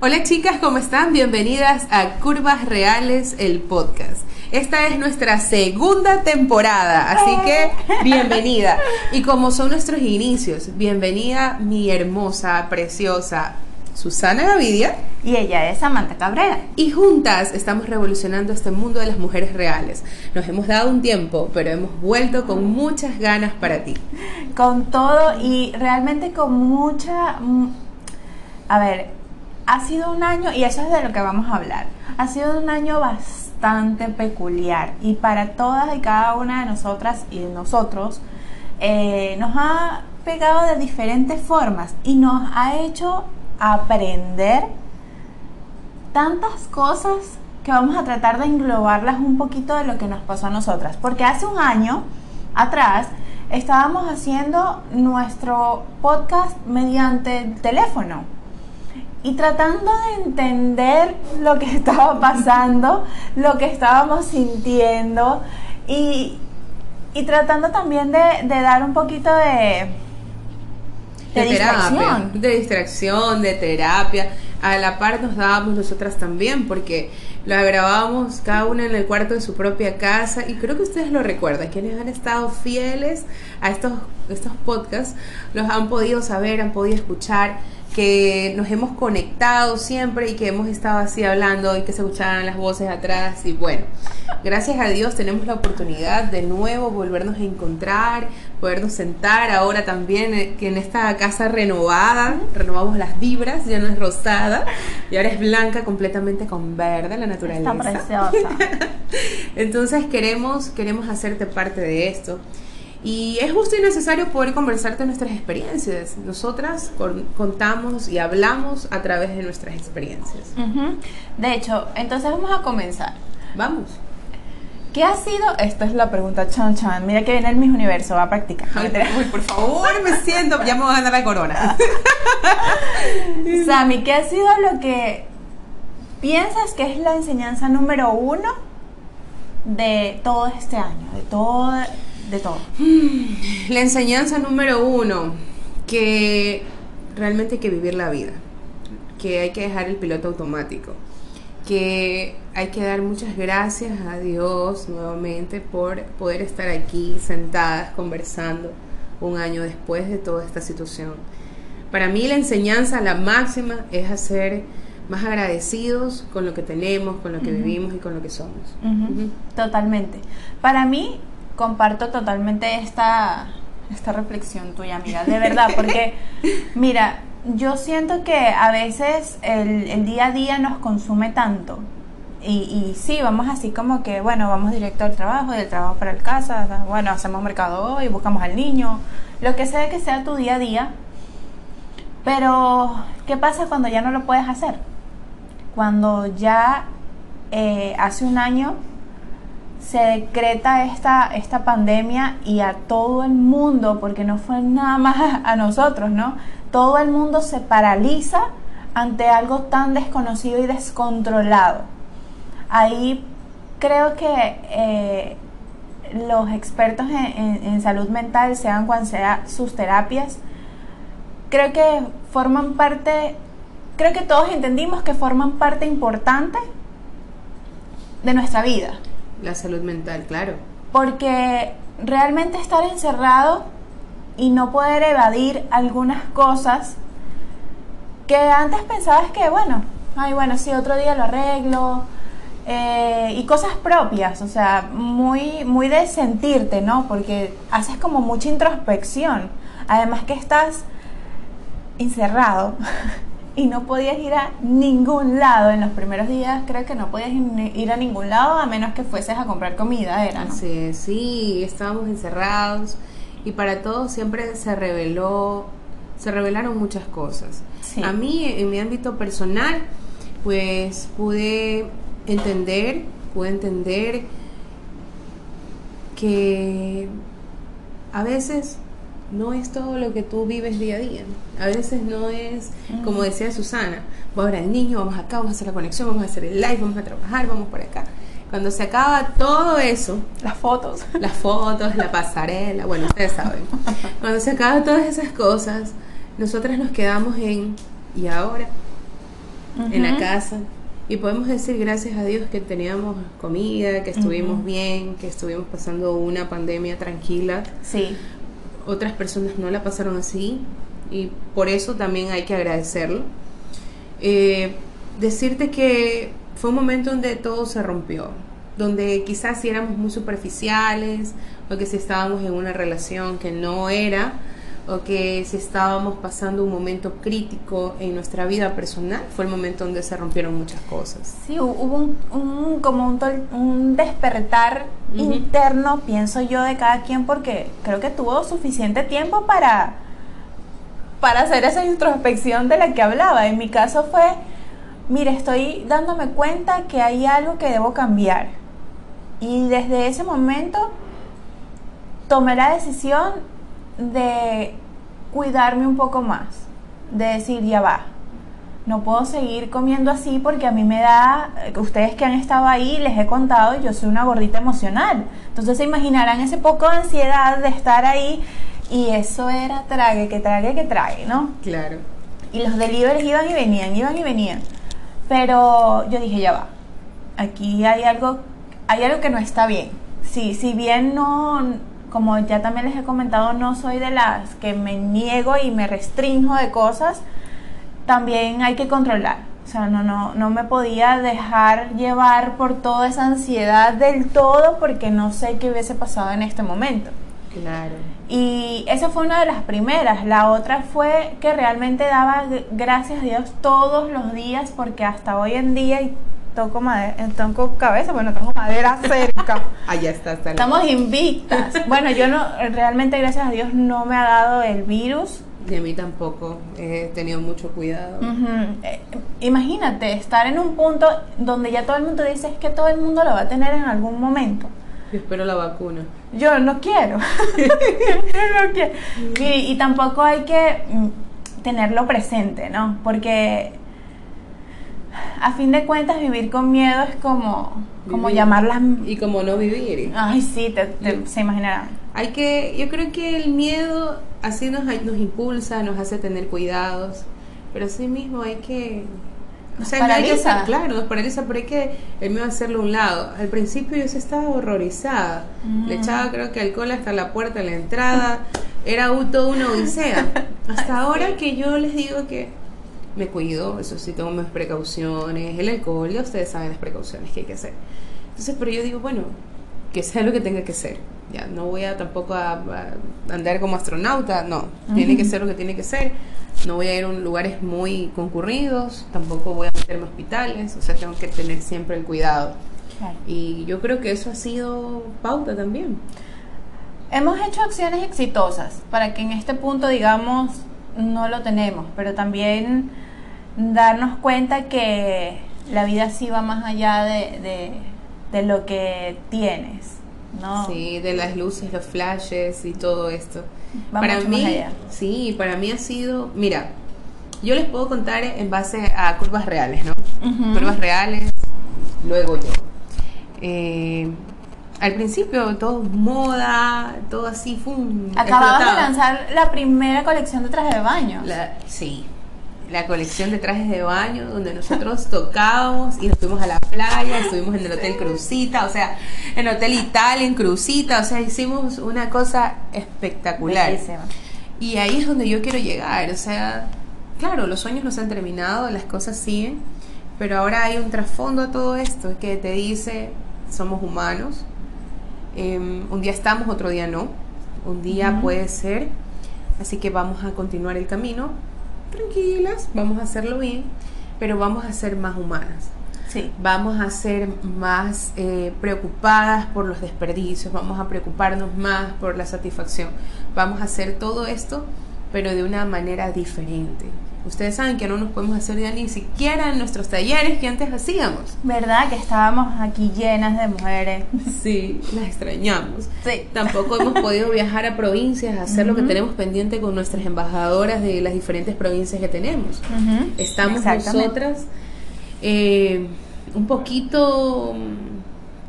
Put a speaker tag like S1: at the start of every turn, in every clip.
S1: Hola chicas, ¿cómo están? Bienvenidas a Curvas Reales, el podcast. Esta es nuestra segunda temporada, así que bienvenida. Y como son nuestros inicios, bienvenida mi hermosa, preciosa Susana Gavidia.
S2: Y ella es Samantha Cabrera.
S1: Y juntas estamos revolucionando este mundo de las mujeres reales. Nos hemos dado un tiempo, pero hemos vuelto con muchas ganas para ti.
S2: Con todo y realmente con mucha... mm, A ver, ha sido un año, y eso es de lo que vamos a hablar, ha sido un año bastante peculiar y para todas y cada una de nosotras y de nosotros eh, nos ha pegado de diferentes formas y nos ha hecho aprender tantas cosas que vamos a tratar de englobarlas un poquito de lo que nos pasó a nosotras. Porque hace un año atrás estábamos haciendo nuestro podcast mediante el teléfono y tratando de entender lo que estaba pasando, lo que estábamos sintiendo y, y tratando también de, de dar un poquito de, de,
S1: terapia,
S2: distracción.
S1: de distracción, de terapia. A la par nos dábamos nosotras también, porque la grabábamos cada una en el cuarto de su propia casa y creo que ustedes lo recuerdan, quienes han estado fieles a estos, estos podcasts, los han podido saber, han podido escuchar que nos hemos conectado siempre y que hemos estado así hablando y que se escuchaban las voces atrás y bueno, gracias a Dios tenemos la oportunidad de nuevo volvernos a encontrar, podernos sentar ahora también eh, que en esta casa renovada, renovamos las vibras, ya no es rosada y ahora es blanca completamente con verde la naturaleza.
S2: Está preciosa.
S1: Entonces queremos queremos hacerte parte de esto. Y es justo y necesario poder conversarte nuestras experiencias. Nosotras con- contamos y hablamos a través de nuestras experiencias.
S2: De hecho, entonces vamos a comenzar.
S1: Vamos.
S2: ¿Qué ha sido? Esta es la pregunta chan chan. Mira que viene el Miss Universo, va a practicar.
S1: Ay, uy, por favor, me siento, ya me voy a ganar la corona.
S2: Sammy, ¿qué ha sido lo que piensas que es la enseñanza número uno de todo este año? De todo, de todo.
S1: La enseñanza número uno, que realmente hay que vivir la vida, que hay que dejar el piloto automático, que hay que dar muchas gracias a Dios nuevamente por poder estar aquí sentadas conversando un año después de toda esta situación. Para mí la enseñanza, la máxima, es hacer más agradecidos con lo que tenemos, con lo que vivimos y con lo que somos.
S2: Ujú,
S1: Ujú.
S2: Totalmente. Para mí, comparto totalmente esta, esta reflexión tuya, amiga. De verdad, porque, mira, yo siento que a veces el, el día a día nos consume tanto. Y, y sí, vamos así como que, bueno, vamos directo al trabajo, del trabajo para el casa, bueno, hacemos mercado hoy, buscamos al niño, lo que sea que sea tu día a día. Pero, ¿qué pasa cuando ya no lo puedes hacer? Cuando ya eh, hace un año se decreta esta, esta pandemia y a todo el mundo, porque no fue nada más a, nosotros, ¿no? Todo el mundo se paraliza ante algo tan desconocido y descontrolado. Ahí creo que eh, los expertos en, en- salud mental, sean cuan sea sus terapias, creo que forman parte, creo que todos entendimos que forman parte importante de nuestra vida.
S1: La salud mental, claro.
S2: Porque realmente estar encerrado y no poder evadir algunas cosas que antes pensabas que, bueno, ay, bueno, sí, otro día lo arreglo. eh, y cosas propias, o sea, muy, muy de sentirte, ¿no? Porque haces como mucha introspección. Además que estás encerrado y no podías ir a ningún lado en los primeros días, creo que no podías ir a ningún lado a menos que fueses a comprar comida, era,
S1: es, sí, estábamos encerrados y para todos siempre se reveló, se revelaron muchas cosas.
S2: Sí.
S1: A mí, en mi ámbito personal, pues pude entender, pude entender que a veces no es todo lo que tú vives día a día. A veces no es, como decía Susana, vamos a ver al niño, vamos acá, vamos a hacer la conexión, vamos a hacer el live, vamos a trabajar, vamos por acá. Cuando se acaba todo eso,
S2: Las fotos.
S1: las fotos, la pasarela, bueno, ustedes saben. Cuando se acaban todas esas cosas, nosotras nos quedamos en ¿y ahora? en la casa y podemos decir gracias a Dios que teníamos comida, que estuvimos bien, que estuvimos pasando una pandemia tranquila.
S2: Sí,
S1: Otras personas no la pasaron así y por eso también hay que agradecerlo. Eh, decirte que fue un momento donde todo se rompió, donde quizás si éramos muy superficiales o que si estábamos en una relación que no era o que si estábamos pasando un momento crítico en nuestra vida personal, fue el momento donde se rompieron muchas cosas.
S2: sí, hu- hubo un, un- como un, tol- un despertar
S1: Ujú.
S2: interno, pienso yo, de cada quien, porque creo que tuvo suficiente tiempo para, para hacer esa introspección de la que hablaba. En mi caso fue, mire, estoy dándome cuenta que hay algo que debo cambiar. Y desde ese momento tomé la decisión de cuidarme un poco más, de decir, ya va, no puedo seguir comiendo así porque a mí me da, eh, ustedes que han estado ahí, les he contado, yo soy una gordita emocional. Entonces se imaginarán ese poco de ansiedad de estar ahí y eso era trague, que trague, que trague, ¿no?
S1: Claro.
S2: Y los deliveries iban y venían, iban y venían. Pero yo dije, ya va. Aquí hay algo, hay algo que no está bien. Sí, si bien no, como ya también les he comentado, no soy de las que me niego y me restringo de cosas, también hay que controlar. O sea, no, no, no me podía dejar llevar por toda esa ansiedad del todo porque no sé qué hubiese pasado en este momento.
S1: Claro.
S2: Y esa fue una de las primeras. La otra fue que realmente daba gracias a Dios todos los días porque hasta hoy en día y toco madera, toco cabeza, bueno, tengo madera cerca.
S1: Allá está, está
S2: Estamos invictas. Bueno, yo no, realmente gracias a Dios no me ha dado el virus.
S1: Y a mí tampoco. He tenido mucho cuidado.
S2: Eh, imagínate estar en un punto donde ya todo el mundo dice es que todo el mundo lo va a tener en algún momento.
S1: Yo espero la vacuna.
S2: Yo no quiero. Yo no quiero. Y, y tampoco hay que mm, tenerlo presente, ¿no? Porque a fin de cuentas vivir con miedo es como, como llamarlas...
S1: Y como no vivir.
S2: Ay, sí, te, te- se imaginarán.
S1: Hay que, yo creo que el miedo así nos, nos impulsa, nos hace tener cuidados, pero así mismo hay que... O sea, hay que ser- claro, nos paraliza, pero hay que el miedo hacerlo a un lado. Al principio yo sí estaba horrorizada. Le
S2: Mm.
S1: echaba creo que alcohol hasta la puerta la entrada. Era toda una odisea. Hasta ahora que yo les digo que me cuido, eso sí, tomo mis precauciones. El alcohol, ya ustedes saben las precauciones que hay que hacer. Entonces, pero yo digo, bueno, que sea lo que tenga que ser. Ya, no voy a tampoco a, a andar como astronauta, no. Tiene que ser lo que tiene que ser. No voy a ir a lugares muy concurridos, tampoco voy a meterme a hospitales, o sea, tengo que tener siempre el cuidado. Y yo creo que eso ha sido pauta también.
S2: Hemos hecho acciones exitosas para que en este punto, digamos, no lo tenemos, pero también darnos cuenta que la vida sí va más allá de, de, de lo que tienes, ¿no?
S1: Sí, de las luces, los flashes y todo esto.
S2: Va
S1: para
S2: mucho
S1: mí,
S2: más allá.
S1: sí, para mí ha sido, mira, yo les puedo contar en base a curvas reales, ¿no? Curvas reales, luego yo. Eh, al principio todo moda, todo así, ¡fum!
S2: Acabamos de
S1: explotaba.
S2: lanzar la primera colección de trajes de baño.
S1: La- sí, la colección de trajes de baño donde nosotros tocábamos y nos fuimos a la playa, estuvimos en el Hotel Crucita, o sea, en el Hotel Italia, en Crucita, o sea, hicimos una cosa espectacular.
S2: Bellísima.
S1: Y ahí es donde yo quiero llegar, o sea, claro, los sueños no se han terminado, las cosas siguen, pero ahora hay un trasfondo a todo esto que te dice, somos humanos, em, un día estamos, otro día no, un día puede ser, así que vamos a continuar el camino, tranquilas, vamos a hacerlo bien, pero vamos a ser más humanas.
S2: Sí.
S1: vamos a ser más eh, preocupadas por los desperdicios, vamos a preocuparnos más por la satisfacción, vamos a hacer todo esto, pero de una manera diferente. Ustedes saben que no nos podemos hacer ya ni siquiera en nuestros talleres que antes hacíamos.
S2: ¿Verdad que estábamos aquí llenas de mujeres?
S1: Sí, las extrañamos.
S2: Sí.
S1: Tampoco hemos podido viajar a provincias a hacer lo que tenemos pendiente con nuestras embajadoras de las diferentes provincias que tenemos. Estamos nosotras eh, un poquito,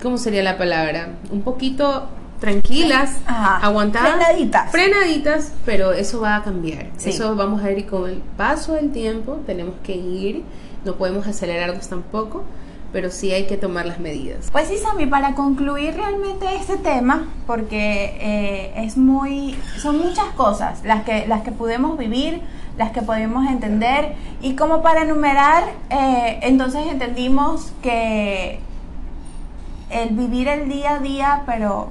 S1: ¿cómo sería la palabra? Un poquito tranquilas,
S2: Ajá.
S1: aguantadas,
S2: Frenaditas.
S1: frenaditas, pero eso va a cambiar.
S2: Sí.
S1: Eso vamos a ir con el paso del tiempo, tenemos que ir no podemos acelerarnos tampoco, pero sí hay que tomar las medidas.
S2: Pues sí, Sami, para concluir realmente este tema, porque eh, es muy, son muchas cosas las que, las que podemos vivir, las que podemos entender, y como para enumerar, eh, entonces entendimos que el vivir el día a día, pero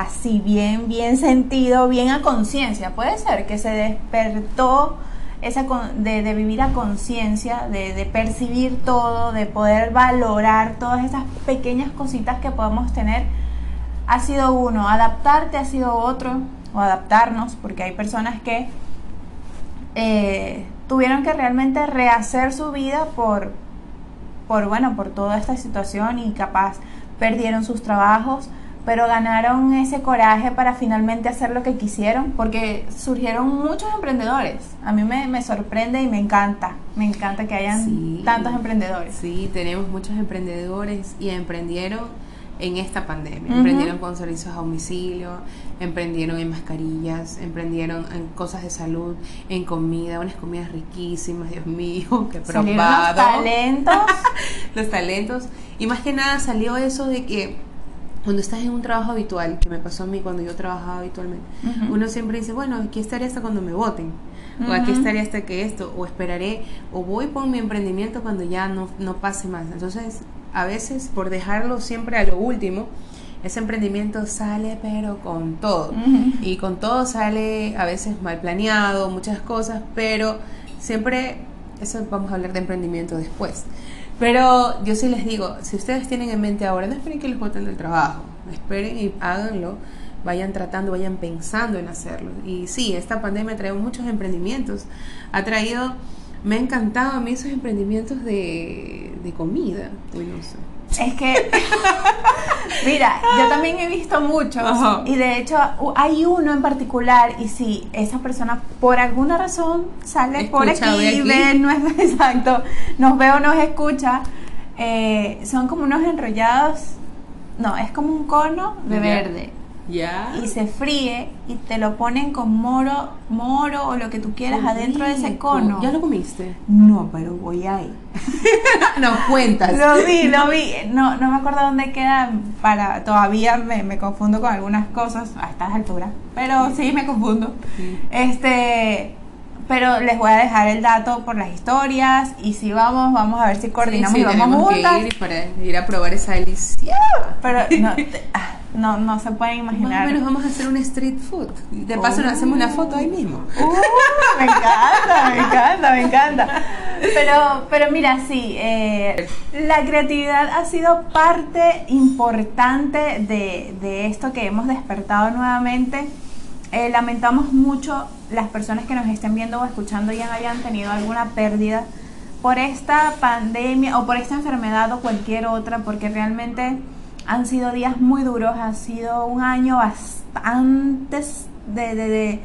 S2: así bien, bien sentido, bien a conciencia, puede ser que se despertó esa de, de vivir a conciencia, de, de, percibir todo, de poder valorar todas esas pequeñas cositas que podemos tener, ha sido uno, adaptarte ha sido otro, o adaptarnos, porque hay personas que eh, tuvieron que realmente rehacer su vida por, por, bueno, por toda esta situación y capaz perdieron sus trabajos, pero ganaron ese coraje para finalmente hacer lo que quisieron, porque surgieron muchos emprendedores. A mí me, sorprende y me encanta, me encanta que hayan tantos emprendedores.
S1: Sí, tenemos muchos emprendedores y emprendieron en esta pandemia. Emprendieron con servicios a domicilio, emprendieron en mascarillas, emprendieron en cosas de salud, en comida, unas comidas riquísimas, Dios mío, qué probado.
S2: Los talentos.
S1: los talentos. Y más que nada salió eso de que cuando estás en un trabajo habitual, que me pasó a mí cuando yo trabajaba habitualmente, uno siempre dice, bueno, aquí estaré hasta cuando me voten, o aquí estaré hasta que esto, o esperaré, o voy por mi emprendimiento cuando ya no, no pase más. Entonces, a veces, por dejarlo siempre a lo último, ese emprendimiento sale pero con todo. Y con todo sale a veces mal planeado, muchas cosas, pero siempre, eso vamos a hablar de emprendimiento después. Pero yo sí les digo, si ustedes tienen en mente ahora, no esperen que les voten del trabajo, esperen y háganlo, vayan tratando, vayan pensando en hacerlo. Y sí, esta pandemia ha traído muchos emprendimientos, ha traído, me ha encantado a mí esos emprendimientos de, de comida, no sé.
S2: Es que, mira, yo también he visto muchos y de hecho hay uno en particular y si esa persona por alguna razón sale por aquí, y ve, no es exacto, nos ve o nos escucha, eh, son como unos enrollados, no, es como un cono de verde y se fríe y te lo ponen con moro, moro o lo que tú quieras adentro de ese cono.
S1: ¿Ya lo comiste?
S2: No, pero voy ahí.
S1: no cuentas.
S2: Lo vi, lo vi. No, no me acuerdo dónde queda. Para todavía me, me confundo con algunas cosas a estas alturas. Pero sí me confundo. Este, pero les voy a dejar el dato por las historias y si vamos, vamos a ver si coordinamos y vamos juntas.
S1: ir para ir a probar esa delicia.
S2: Pero no, ah, no, no se pueden imaginar.
S1: Más o menos vamos a hacer un street food. De paso nos hacemos una foto ahí mismo.
S2: Uh, me encanta, me encanta, me encanta. Pero, pero mira, sí, eh, la creatividad ha sido parte importante de, de esto que hemos despertado nuevamente. Eh, lamentamos mucho las personas que nos estén viendo o escuchando y hayan tenido alguna pérdida por esta pandemia o por esta enfermedad o cualquier otra, porque realmente han sido días muy duros, ha sido un año bastante de, de,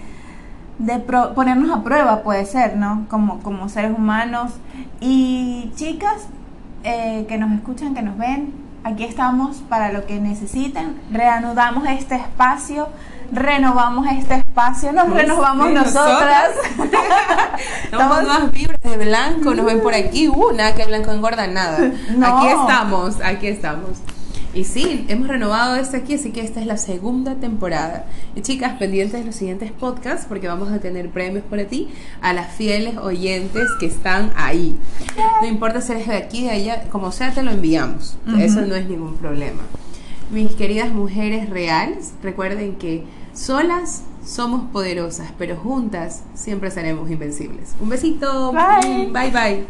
S2: de, ponernos a prueba, puede ser, ¿no? Como, como seres humanos. Y chicas eh, que nos escuchan, que nos ven, aquí estamos para lo que necesiten. Reanudamos este espacio, renovamos este espacio, nos renovamos nosotras.
S1: estamos más vibras de blanco, nos ven por aquí, uh, que blanco engorda nada. Aquí estamos, aquí estamos. Y sí, hemos renovado este aquí, así que esta es la segunda temporada. Y chicas, pendientes de los siguientes podcasts, porque vamos a tener premios para ti, a las fieles oyentes que están ahí. No importa si eres de aquí, de allá, como sea, te lo enviamos. Eso no es ningún problema. Mis queridas mujeres reales, recuerden que solas somos poderosas, pero juntas siempre seremos invencibles. Un besito.
S2: Bye,
S1: bye. bye.